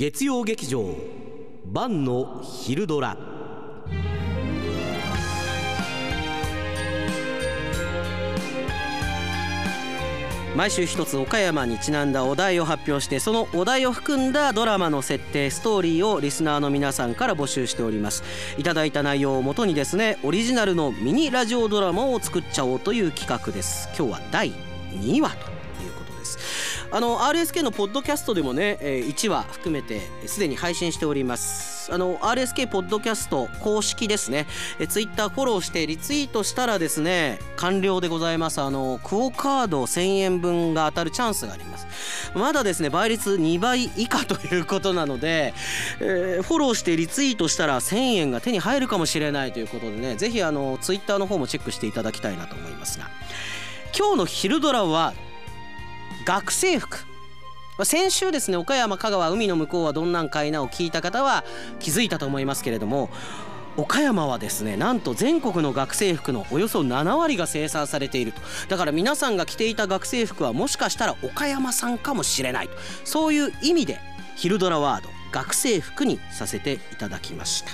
月曜劇場晩の昼ドラ。毎週一つ岡山にちなんだお題を発表してそのお題を含んだドラマの設定ストーリーをリスナーの皆さんから募集しております。いただいた内容をもとにですねオリジナルのミニラジオドラマを作っちゃおうという企画です。今日は第2話と。あの RSK のポッドキャストでもね1話含めてすでに配信しております。あの RSK ポッドキャスト公式ですね。え Twitter フォローしてリツイートしたらですね完了でございます。あのクオカード1000円分が当たるチャンスがあります。まだですね倍率2倍以下ということなので、えー、フォローしてリツイートしたら1000円が手に入るかもしれないということでねぜひあの Twitter の方もチェックしていただきたいなと思いますが今日の昼ドラは学生服。先週ですね岡山香川海の向こうはどんなんかいなを聞いた方は気づいたと思いますけれども岡山はですねなんと全国の学生服のおよそ7割が生産されていると。だから皆さんが着ていた学生服はもしかしたら岡山さんかもしれないと。そういう意味で昼ドラワード学生服にさせていただきました。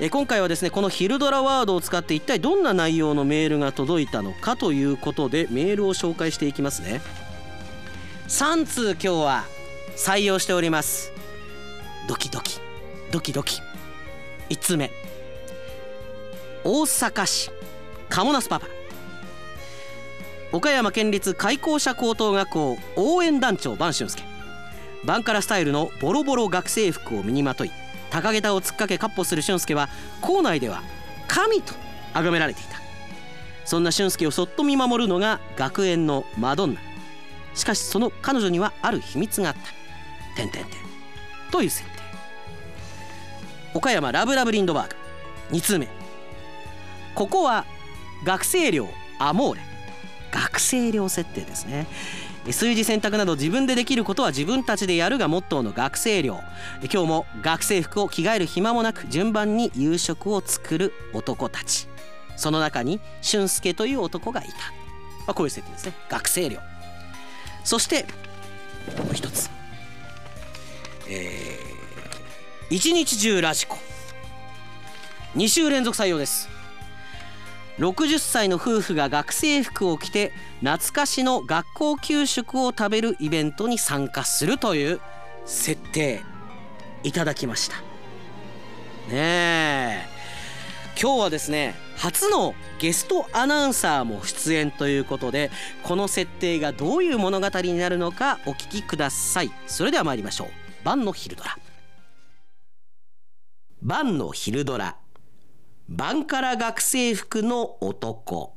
え今回はですねこの昼ドラワードを使って一体どんな内容のメールが届いたのかということでメールを紹介していきますね。3通今日は採用しております。ドキドキ。ドキドキ。1通目。大阪市。鴨ナスパパ。岡山県立開校舎高等学校。応援団長晩俊介。バンカラスタイルのボロボロ学生服を身にまとい。高下駄を突っかけかっ歩する俊介は校内では神と崇められていた。そんな俊介をそっと見守るのが学園のマドンナ。しかしその彼女にはある秘密があった。てんてんてん。という設定。岡山ラブラブリンドバーグ。2通目。ここは学生寮アモーレ。学生寮設定ですね。数字選択など自分でできることは自分たちでやるがモットーの学生寮。今日も学生服を着替える暇もなく順番に夕食を作る男たち。その中に俊介という男がいた、まあ、こういう設定ですね。学生寮。そしてもう一つ。えー、一日中ラジコ。2週連続採用です。60歳の夫婦が学生服を着て懐かしの学校給食を食べるイベントに参加するという設定。いただきました。ねえ。今日はですね初のゲストアナウンサーも出演ということでこの設定がどういう物語になるのかお聞きください。それでは参りましょう。晩の昼ドラ。晩の昼ドラ。晩から学生服の男。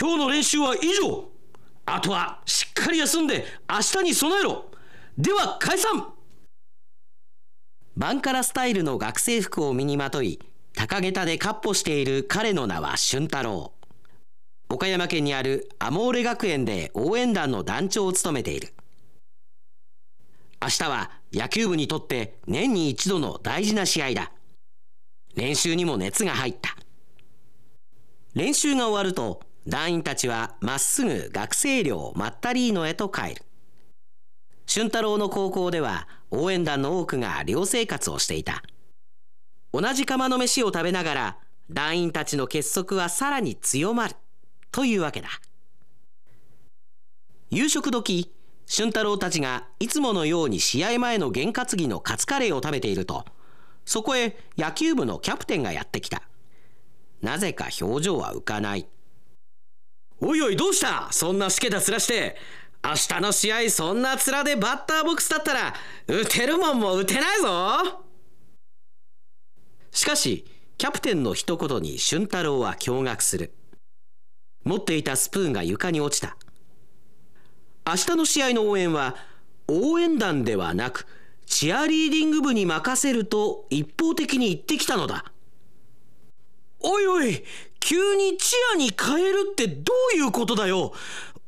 今日の練習は以上あとはしっかり休んで明日に備えろ。では解散。バンカラスタイルの学生服を身にまとい高下駄で闊歩している彼の名は俊太郎。岡山県にあるアモーレ学園で応援団の団長を務めている。明日は野球部にとって年に一度の大事な試合だ。練習にも熱が入った。練習が終わると団員たちはまっすぐ学生寮マッタリーノへと帰る。俊太郎の高校では応援団の多くが寮生活をしていた。同じ釜の飯を食べながら団員たちの結束はさらに強まるというわけだ。夕食時、俊太郎たちがいつものように試合前の験担ぎのカツカレーを食べていると、そこへ野球部のキャプテンがやってきた。なぜか表情は浮かない。おいおいどうした？そんなしけた面して。明日の試合そんな面でバッターボックスだったら打てるもんも打てないぞ。しかしキャプテンの一言に俊太郎は驚愕する。持っていたスプーンが床に落ちた。明日の試合の応援は応援団ではなくチアリーディング部に任せると一方的に言ってきたのだ。おいおい急にチアに変えるってどういうことだよ。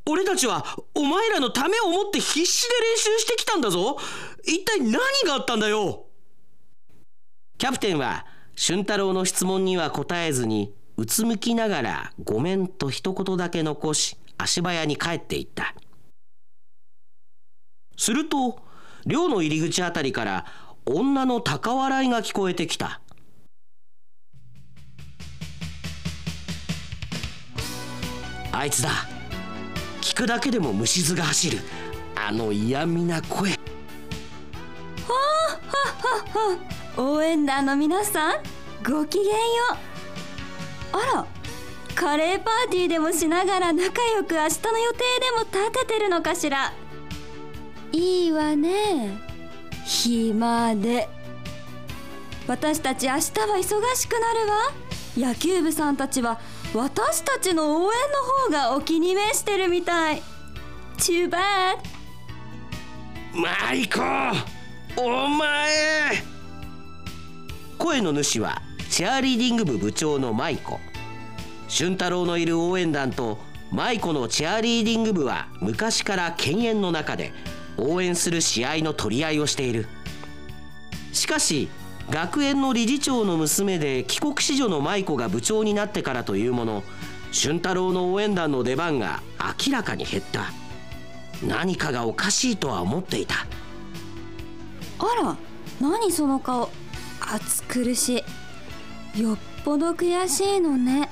俺たちはお前らのためを思って必死で練習してきたんだぞ。一体何があったんだよ。キャプテンは俊太郎の質問には答えずにうつむきながら「ごめん」と一言だけ残し足早に帰っていった。すると寮の入り口あたりから女の高笑いが聞こえてきた。あいつだ。聞くだけでも虫唾が走る。あの嫌味な声。ほほほ応援団の皆さんごきげんよ。うあらカレーパーティーでもしながら仲良く明日の予定でも立ててるのかしら。いいわね。暇で。私たち明日は忙しくなるわ。野球部さんたちは私たちの応援の方がお気に召してるみたい。Too bad. マイコお前。声の主はチアリーディング部部長のマイコ。俊太郎のいる応援団とマイコのチアリーディング部は昔から犬猿の中で応援する試合の取り合いをしている。しかし学園の理事長の娘で帰国子女の舞子が部長になってからというもの俊太郎の応援団の出番が明らかに減った。何かがおかしいとは思っていた。あら何その顔。暑苦しい。よっぽど悔しいのね。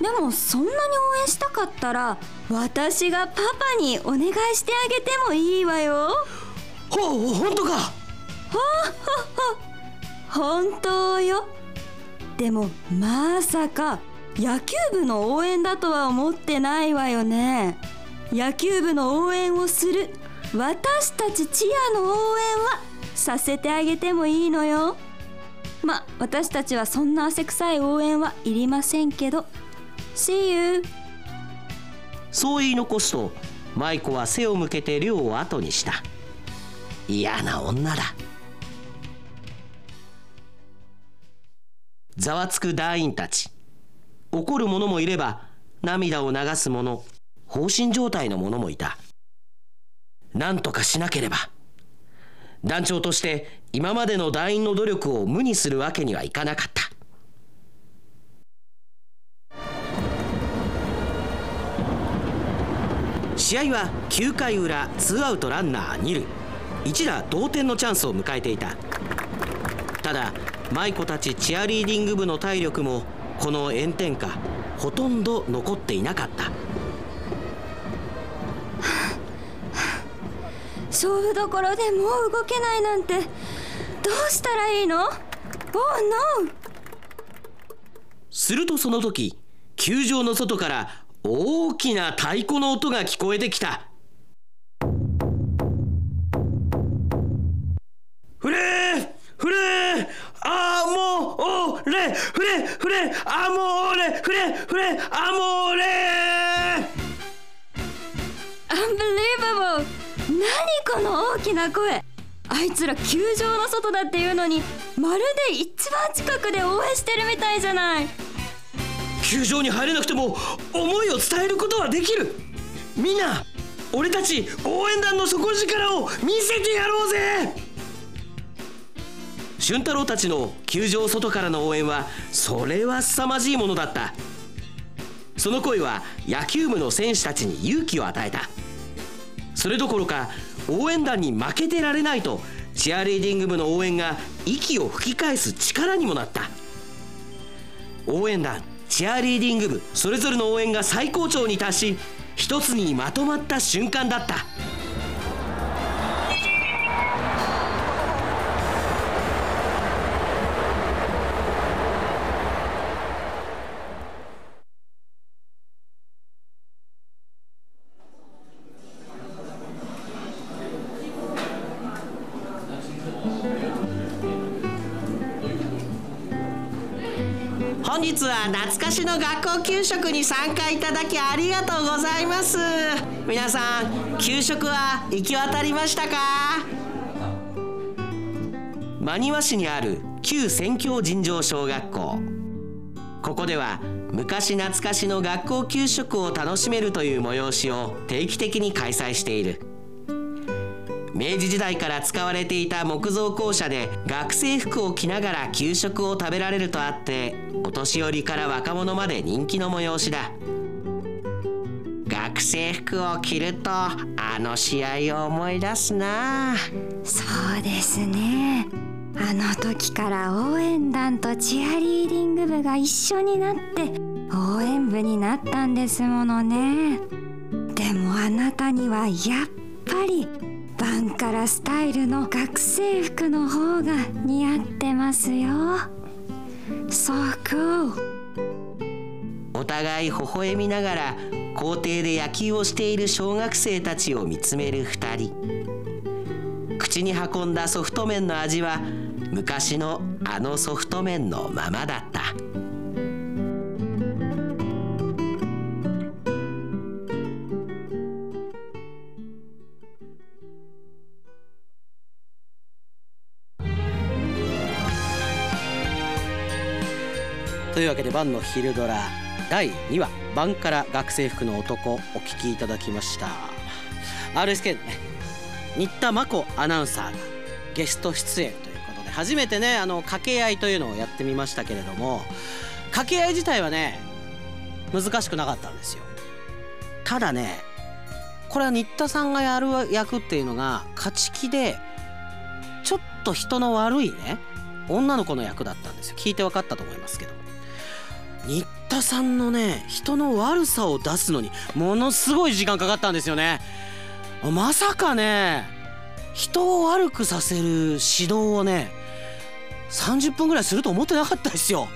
でもそんなに応援したかったら私がパパにお願いしてあげてもいいわよ。ほ本当か。は本当よ。でもまさか野球部の応援だとは思ってないわよね。野球部の応援をする私たちチアの応援はさせてあげてもいいのよ。ま私たちはそんな汗臭い応援はいりませんけど。See you そう言い残すと舞子は背を向けて寮を後にした。嫌な女だ。ざわつく団員たち。怒る者もいれば涙を流す者放心状態の者もいた。何とかしなければ。団長として今までの団員の努力を無にするわけにはいかなかった。試合は9回裏ツーアウトランナー2塁。一打同点のチャンスを迎えていた。ただ舞子たちチアリーディング部の体力もこの炎天下ほとんど残っていなかった勝負どころでもう動けないなんてどうしたらいいの ?Oh no! するとその時球場の外から大きな太鼓の音が聞こえてきたフレフレアモーレフレフレアモーレフレフレアモーレ Unbelievable! 何この大きな声。あいつら球場の外だっていうのにまるで一番近くで応援してるみたいじゃない。球場に入れなくても思いを伝えることはできる。みんな俺たち応援団の底力を見せてやろうぜ俊太郎たちの球場外からの応援はそれは凄まじいものだった。その声は野球部の選手たちに勇気を与えた。それどころか応援団に負けてられないとチアリーディング部の応援が息を吹き返す力にもなった。応援団チアリーディング部それぞれの応援が最高潮に達し一つにまとまった瞬間だった。は懐かしの学校給食に参加いただきありがとうございます。皆さん給食は行き渡りましたか？真庭市にある旧宣教尋常小学校。ここでは昔懐かしの学校給食を楽しめるという催しを定期的に開催している。明治時代から使われていた木造校舎で学生服を着ながら給食を食べられるとあってお年寄りから若者まで人気の催しだ。学生服を着るとあの試合を思い出すな。そうですね。あの時から応援団とチアリーディング部が一緒になって応援部になったんですものね。でもあなたにはやっぱりバンカラスタイルの学生服の方が似合ってますよ。So cool お互い微笑みながら校庭で野球をしている小学生たちを見つめる2人。口に運んだソフト麺の味は昔のあのソフト麺のままだった。というわけで晩の昼ドラ第2話「晩から学生服の男」お聞きいただきました。RSK のね新田真子アナウンサーがゲスト出演ということで初めてねあの掛け合いというのをやってみましたけれども掛け合い自体はね難しくなかったんですよ。ただねこれは新田さんがやる役っていうのが勝ち気でちょっと人の悪いね女の子の役だったんですよ。聞いて分かったと思いますけど。新田さんのね人の悪さを出すのにものすごい時間かかったんですよね。まさかね人を悪くさせる指導をね30分ぐらいすると思ってなかったですよ。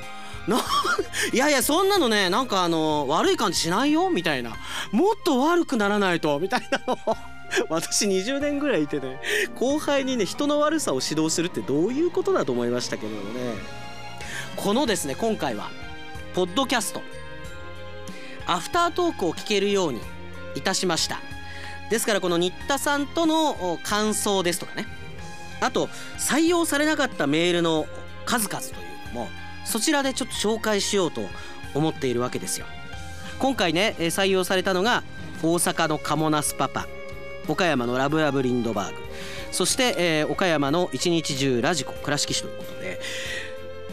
いやいやそんなのねなんかあの悪い感じしないよ？みたいな。もっと悪くならないと？みたいなの。私20年ぐらいいてね後輩にね人の悪さを指導するってどういうことだと思いましたけれどもね。このですね今回はポッドキャスト。アフタートークを聞けるようにいたしました。ですからこの新田さんとの感想ですとかね。あと採用されなかったメールの数々というのもそちらでちょっと紹介しようと思っているわけですよ。今回ね採用されたのが大阪のカモナスパパ。岡山のラブラブリンドバーグ。そして、えー岡山の一日中ラジコ倉敷市ということで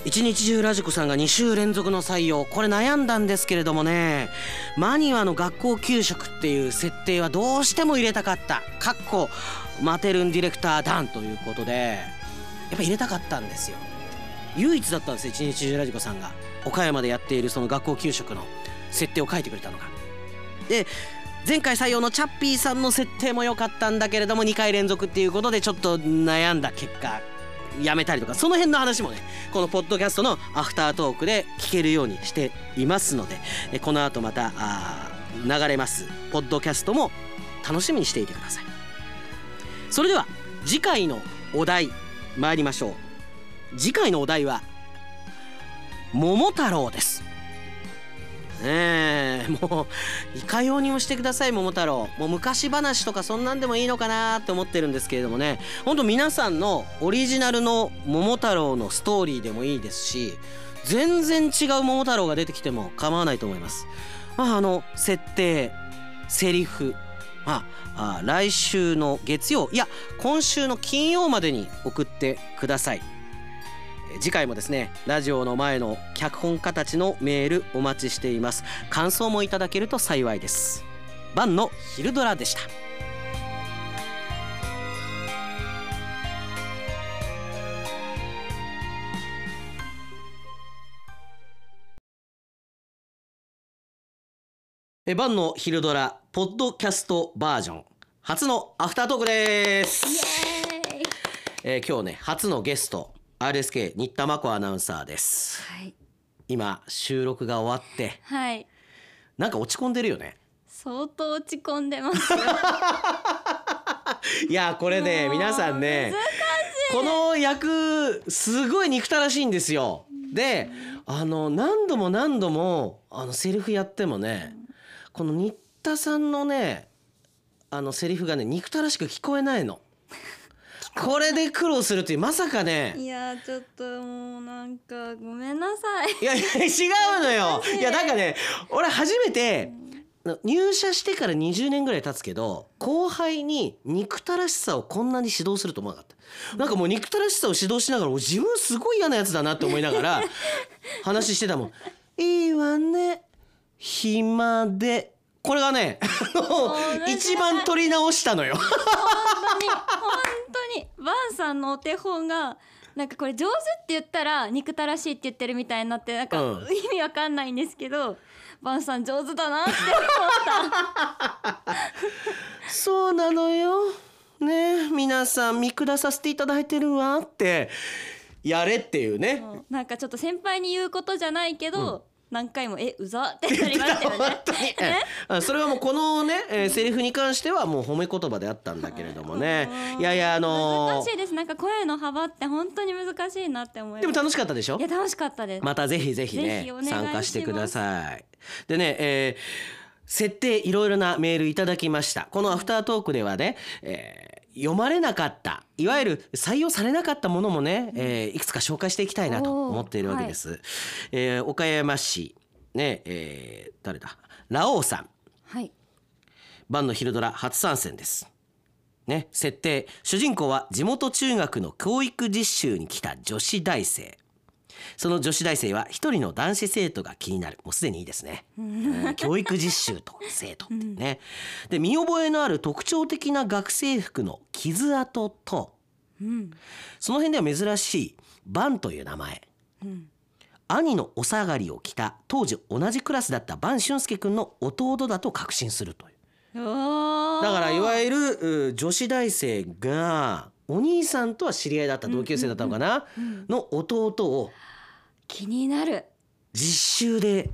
一日中ラジコさんが2週連続の採用。これ悩んだんですけれどもね。マニュアの学校給食っていう設定はどうしても入れたかった。かっこマテルンディレクターダンということで。やっぱ入れたかったんですよ。唯一だったんです一日中ラジコさんが。岡山でやっているその学校給食の設定を書いてくれたのが。で前回採用のチャッピーさんの設定も良かったんだけれども2回連続っていうことでちょっと悩んだ結果。やめたりとかその辺の話もねこのポッドキャストのアフタートークで聞けるようにしていますのでえこの後またあ流れますポッドキャストも楽しみにしていてください。それでは次回のお題参りましょう。次回のお題は桃太郎です。ねえもういかようにもしてください桃太郎。もう昔話とかそんなんでもいいのかなって思ってるんですけれどもね。ほんと皆さんのオリジナルの桃太郎のストーリーでもいいですし全然違う桃太郎が出てきても構わないと思います。まああの設定セリフ。まあ来週の月曜。いや今週の金曜までに送ってください。次回もですねラジオの前の脚本家たちのメールお待ちしています。感想もいただけると幸いです。晩の昼ドラでした。え晩の昼ドラポッドキャストバージョン。初のアフタートークです。えー今日ね初のゲスト RSK 新田真子アナウンサーです。はい。今収録が終わって。はい。なんか落ち込んでるよね。相当落ち込んでますよ。いやこれね皆さんねこの役すごい憎たらしいんですよ。であの何度も何度もあのセリフやってもねこの新田さんのねあのセリフがね憎たらしく聞こえないのこれで苦労するっていうまさかね。いやちょっともうなんかごめんなさい。いやいや違うのよ。いやなんかね俺初めて入社してから20年ぐらい経つけど後輩に憎たらしさをこんなに指導すると思わなかった。なんかもう憎たらしさを指導しながら自分すごい嫌なやつだなって思いながら話してたもん「いいわね。暇で」これがね 一番取り直したのよ。本当に本当に。バンさんのお手本がなんかこれ上手って言ったら憎たらしいって言ってるみたいになってなんかうん。意味わかんないんですけど、バンさん上手だなって思った。そうなのよ。ね皆さん見下させていただいてるわってやれっていうね。うん。なんかちょっと先輩に言うことじゃないけど、何回も「えうざ」ってなりましたよ本ね。それはもうこのね、えーセリフに関してはもう褒め言葉であったんだけれどもね。いやいやあの難しいです。なんか声の幅って本当に難しいなって思いでも楽しかったでしょ？いや楽しかったです、またぜひぜひね参加してください。でね、えー設定いろいろなメールいただきました。このアフタートークではね、えー読まれなかった。いわゆる採用されなかったものもね、えーいくつか紹介していきたいなと思っているわけです。えー岡山市ね、えー誰だ？ラオウさん。はい。晩の昼ドラ初参戦です。ね、設定。主人公は地元中学の教育実習に来た女子大生その女子大生は一人の男子生徒が気になる。もうすでにいいですね、うん教育実習と生徒ってね。で見覚えのある特徴的な学生服の傷跡とうん。その辺では珍しいバンという名前、兄のお下がりを着た当時同じクラスだったバン俊介君の弟だと確信するという。だからいわゆるう女子大生がお兄さんとは知り合いだった同級生だったのかな、の弟を気になる。実習でっ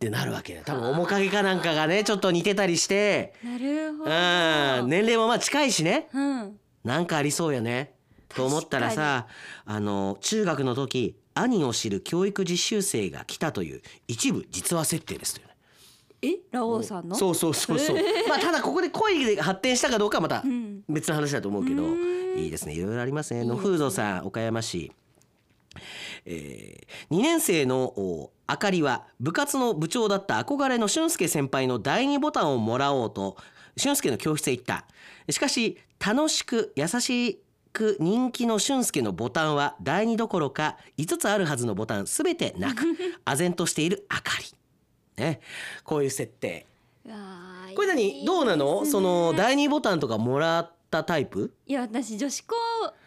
てなるわけ。よ多分面影かなんかがねちょっと似てたりして。なるほうどん。年齢もまあ近いしね。うん。なんかありそうよね。と思ったらさあの中学の時兄を知る教育実習生が来たという一部実話設定ですという。ねえラオウさんの？そうそうそうそう。まあただここで恋で発展したかどうかはまたん別の話だと思うけど、いいですね。いろいろありますね。のフードさん、岡山市。えー、2年生のおあかりは部活の部長だった憧れの俊介先輩の第二ボタンをもらおうと俊介の教室へ行ったしかし楽しく優しく人気の俊介のボタンは第二どころか5つあるはずのボタンすべてなく 唖然としているあかり、ね、こういう設定。これ何？どうなの？その第二ボタンとかもらったタイプ？いや私女子校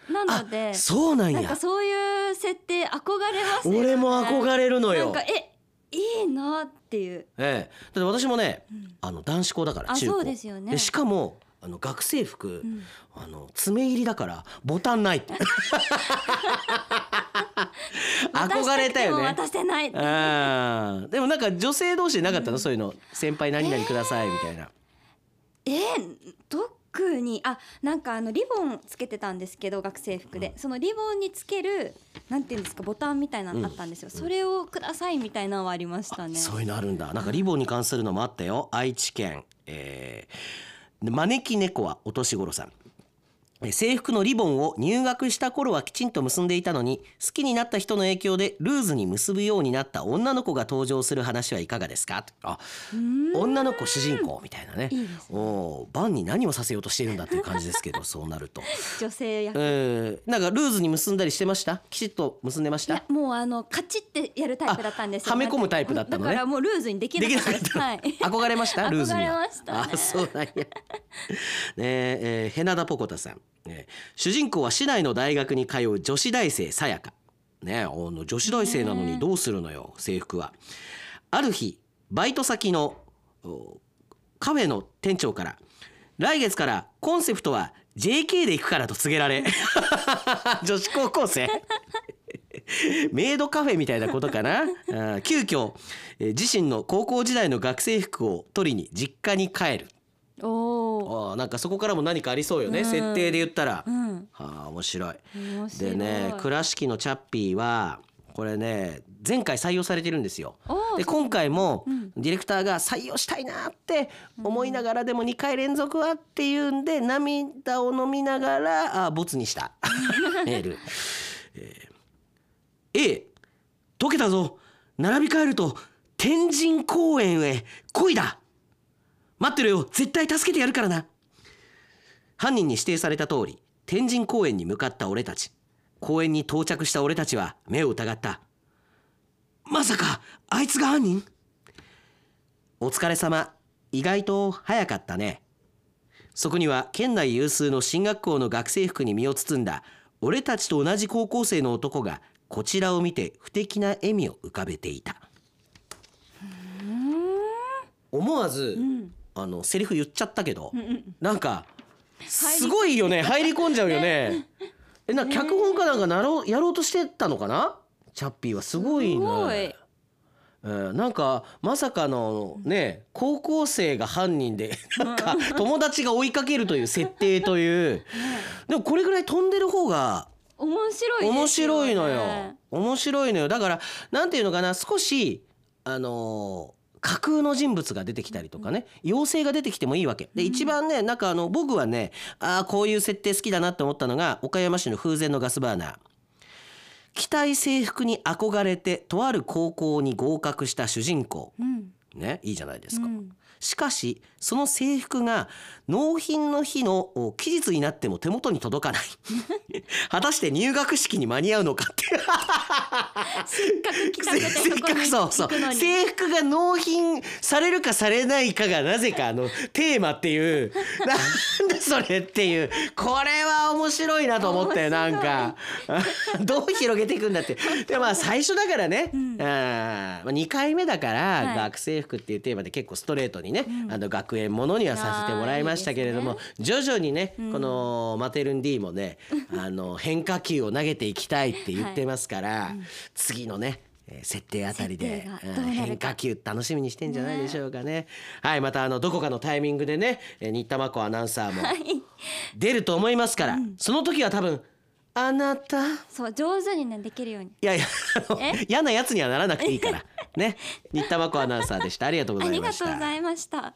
なので。そうなんや。なんかそういう設定憧れますよね。俺も憧れるのよ。なんかえいいなっていう。ええ、だって私もね、あの男子校だからあ中高。そうですよね。しかもあの学生服、あの爪入りだからボタンないって 憧れたよね。渡してない。でもなんか女性同士でなかったの、そういうの。先輩何々くださいみたいな、えー、特にあなんかあのリボンつけてたんですけど学生服で、そのリボンにつけるなんていうんですかボタンみたいなのあったんですよ、それをくださいみたいなのはありましたね。そういうのあるんだ。なんかリボンに関するのもあったよ。愛知県、えー、招き猫はお年頃さん。えー制服のリボンを入学した頃はきちんと結んでいたのに好きになった人の影響でルーズに結ぶようになった女の子が登場する話はいかがですか？あ女の子主人公みたいなね。いいですおーバンに何をさせようとしているんだっていう感じですけど そうなると、女性役、えー、なんかルーズに結んだりしてました？きちっと結んでました？もうあのカチってやるタイプだったんですはめ込むタイプだったのね。だからもうルーズにできなかった。はい。憧れました？ルーズには憧れましたね。あそうなんや。ねえー、ヘナダポコタさん、ね、主人公は市内の大学に通う女子大生さやか。女子大生なのにどうするのよ制服は。ある日バイト先のおカフェの店長から来月からコンセプトは JK で行くからと告げられ 女子高校生。メイドカフェみたいなことかな。急遽、えー自身の高校時代の学生服を取りに実家に帰るおおあーなんかそこからも何かありそうよね、うん。設定で言ったら、うん。はあ面白い。でね倉敷のチャッピーはこれね前回採用されてるんですよ。で今回もディレクターが採用したいなって思いながらでも2回連続はっていうんで涙を飲みながらあボツにした。メール、えー。A 解けたぞ。並び替えると天神公園へ恋だ待ってるよ。絶対助けてやるからな。犯人に指定された通り天神公園に向かった俺たち。公園に到着した俺たちは目を疑った。まさかあいつが犯人？お疲れ様。意外と早かったね。そこには県内有数の進学校の学生服に身を包んだ俺たちと同じ高校生の男がこちらを見て不敵な笑みを浮かべていた。思わず、あのセリフ言っちゃったけど、なんかすごいよね。入り込んじゃうよね。えな脚本かなんかなろうやろうとしてたのかな？チャッピーはすごいねえーなんかまさかのね高校生が犯人でなんか友達が追いかけるという設定という。でもこれぐらい飛んでる方が面白いね。面白いのよ。面白いのよ。だからなんていうのかな少しあのー架空の人物が出てきたりとかね妖精が出てきてもいいわけ。で一番ねなんかあの僕はねああこういう設定好きだなって思ったのが岡山市の風前のガスバーナー。期待制服に憧れてとある高校に合格した主人公。うん。ねいいじゃないですか、うん。しかしその制服が納品の日のお期日になっても手元に届かない。果たして入学式に間に合うのかって。せっかくそう制服が納品されるかされないかがなぜかあのテーマっていう。なんだそれっていう。これは面白いなと思ったよなんか。どう広げていくんだって。でまあ最初だからね、あーまあ、2回目だから、はい。学生服っていうテーマで結構ストレートにね、あの学園ものにはさせてもらいましたけれども徐々にね、このマテルン D もね あの変化球を投げていきたいって言ってますから、次のねえー設定あたりで変化球楽しみにしてんじゃないでしょうかね。はいまたあのどこかのタイミングでねえー新田真子アナウンサーも出ると思いますから、その時は多分あなた？いそう上手にねできるように。やいやあのえ？嫌なやつにはならなくていいから。ね。新田真子アナウンサーでした。ありがとうごありがざいました。とうございました